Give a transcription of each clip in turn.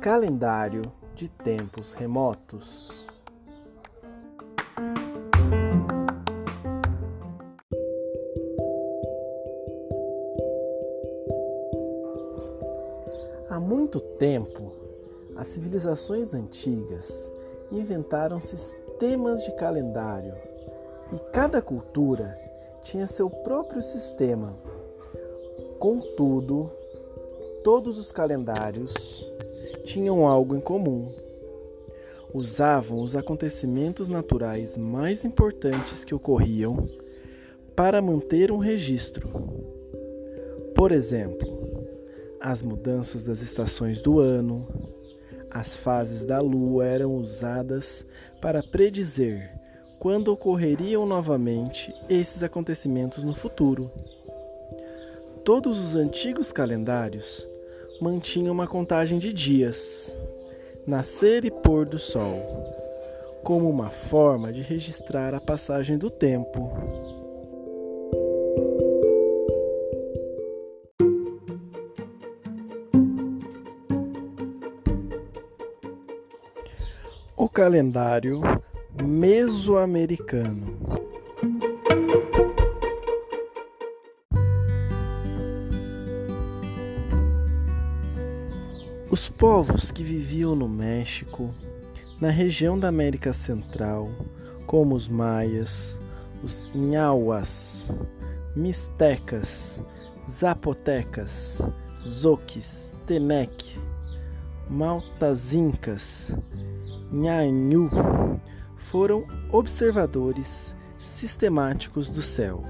Calendário de tempos remotos. Há muito tempo, as civilizações antigas inventaram sistemas de calendário e cada cultura tinha seu próprio sistema. Contudo, todos os calendários tinham algo em comum. Usavam os acontecimentos naturais mais importantes que ocorriam para manter um registro. Por exemplo, as mudanças das estações do ano, as fases da lua eram usadas para predizer quando ocorreriam novamente esses acontecimentos no futuro. Todos os antigos calendários mantinha uma contagem de dias, nascer e pôr do sol, como uma forma de registrar a passagem do tempo. O calendário mesoamericano. Os povos que viviam no México, na região da América Central, como os maias, os inhahuas, mistecas, zapotecas, zoques, tenec, maltazincas, nhanhu, foram observadores sistemáticos do céu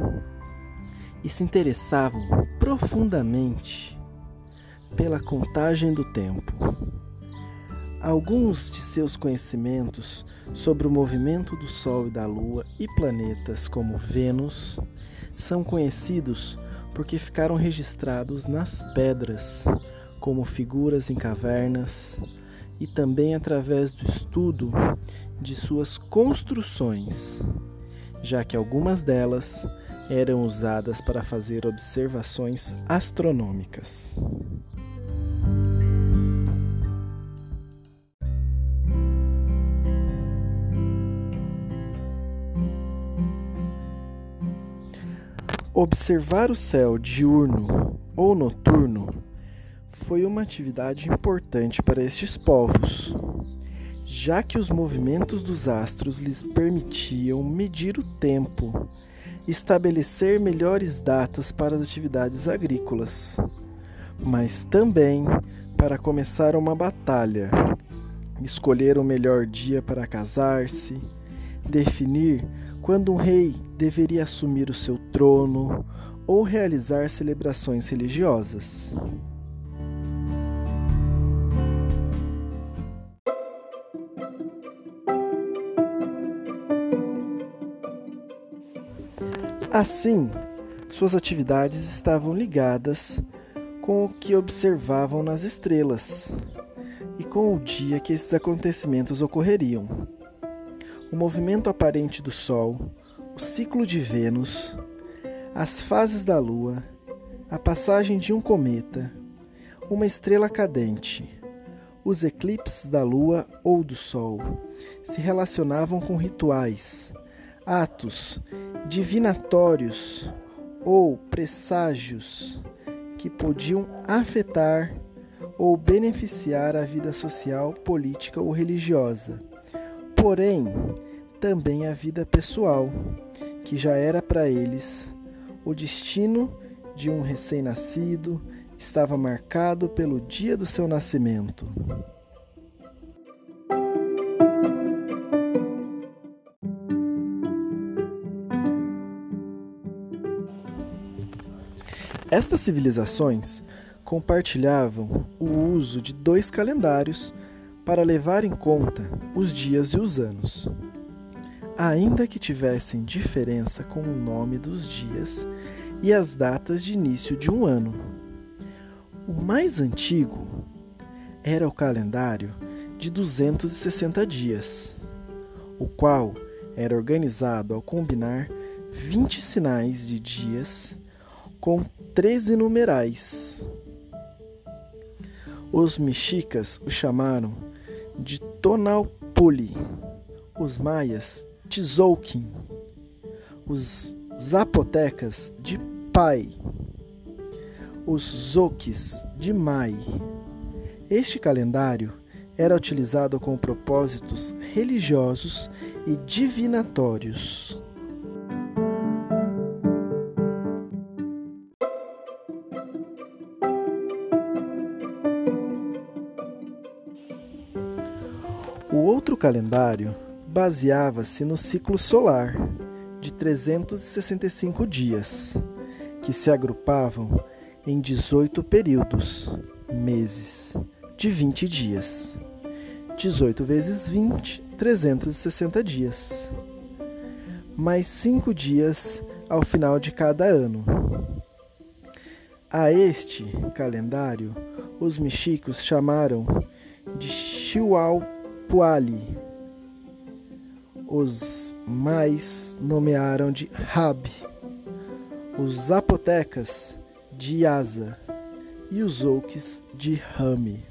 e se interessavam profundamente pela contagem do tempo. Alguns de seus conhecimentos sobre o movimento do Sol e da Lua e planetas como Vênus são conhecidos porque ficaram registrados nas pedras, como figuras em cavernas, e também através do estudo de suas construções, já que algumas delas eram usadas para fazer observações astronômicas. Observar o céu diurno ou noturno foi uma atividade importante para estes povos, já que os movimentos dos astros lhes permitiam medir o tempo, estabelecer melhores datas para as atividades agrícolas, mas também para começar uma batalha, escolher o melhor dia para casar-se, definir quando um rei deveria assumir o seu trono ou realizar celebrações religiosas. Assim, suas atividades estavam ligadas com o que observavam nas estrelas e com o dia que esses acontecimentos ocorreriam. O movimento aparente do Sol, o ciclo de Vênus, as fases da Lua, a passagem de um cometa, uma estrela cadente, os eclipses da Lua ou do Sol se relacionavam com rituais, atos divinatórios ou presságios que podiam afetar ou beneficiar a vida social, política ou religiosa. Porém, também a vida pessoal, que já era para eles o destino de um recém-nascido, estava marcado pelo dia do seu nascimento. Estas civilizações compartilhavam o uso de dois calendários para levar em conta os dias e os anos ainda que tivessem diferença com o nome dos dias e as datas de início de um ano. O mais antigo era o calendário de 260 dias, o qual era organizado ao combinar 20 sinais de dias com 13 numerais. Os mexicas o chamaram de Tonalpuli, os maias Tzolk'in, os zapotecas de Pai, os zoques de Mai. Este calendário era utilizado com propósitos religiosos e divinatórios. Outro calendário baseava-se no ciclo solar de 365 dias, que se agrupavam em 18 períodos, meses, de 20 dias. 18 vezes 20, 360 dias. Mais 5 dias ao final de cada ano. A este calendário, os mexicos chamaram de Xiualpuali. Os mais nomearam de Rab, os zapotecas de Asa e os ouques de Rami.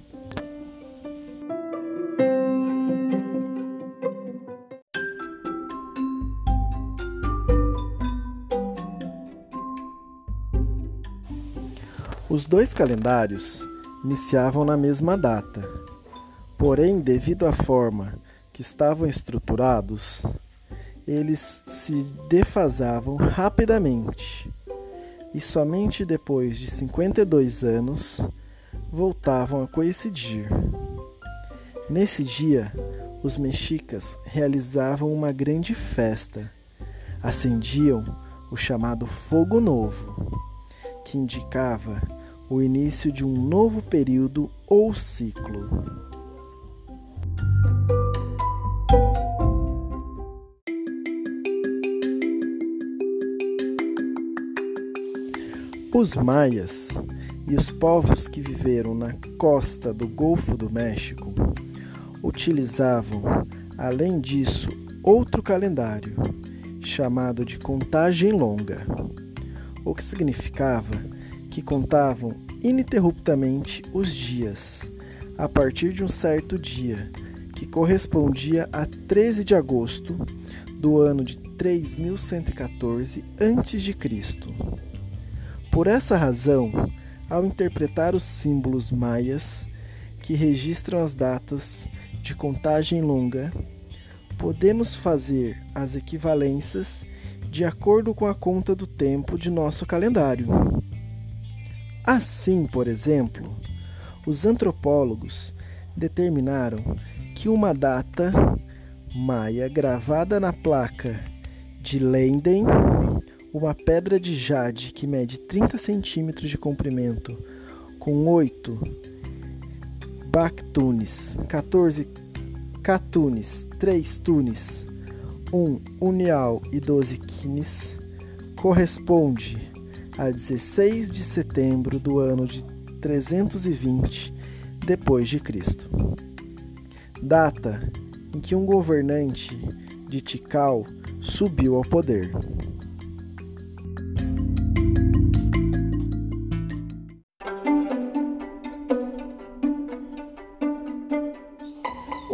Os dois calendários iniciavam na mesma data, porém, devido à forma que estavam estruturados, eles se defasavam rapidamente e somente depois de 52 anos voltavam a coincidir. Nesse dia, os mexicas realizavam uma grande festa. Acendiam o chamado Fogo Novo, que indicava o início de um novo período ou ciclo. Os maias e os povos que viveram na costa do Golfo do México utilizavam, além disso, outro calendário chamado de contagem longa, o que significava que contavam ininterruptamente os dias a partir de um certo dia, que correspondia a 13 de agosto do ano de 3114 a.C. Por essa razão, ao interpretar os símbolos maias que registram as datas de contagem longa, podemos fazer as equivalências de acordo com a conta do tempo de nosso calendário. Assim, por exemplo, os antropólogos determinaram que uma data maia gravada na placa de Leyden uma pedra de jade que mede 30 centímetros de comprimento, com 8 bactunes, 14 catunes, 3 tunes, 1 unial e 12 quines, corresponde a 16 de setembro do ano de 320 depois de Cristo. Data em que um governante de Tikal subiu ao poder.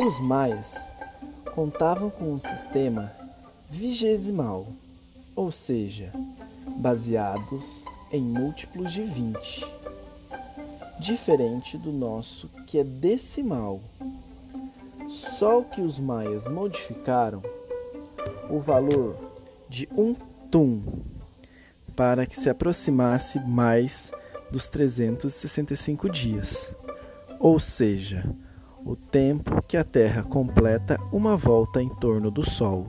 Os maias contavam com um sistema vigesimal, ou seja, baseados em múltiplos de 20, diferente do nosso que é decimal. Só que os maias modificaram o valor de um tum para que se aproximasse mais dos 365 dias, ou seja, o tempo que a Terra completa uma volta em torno do Sol.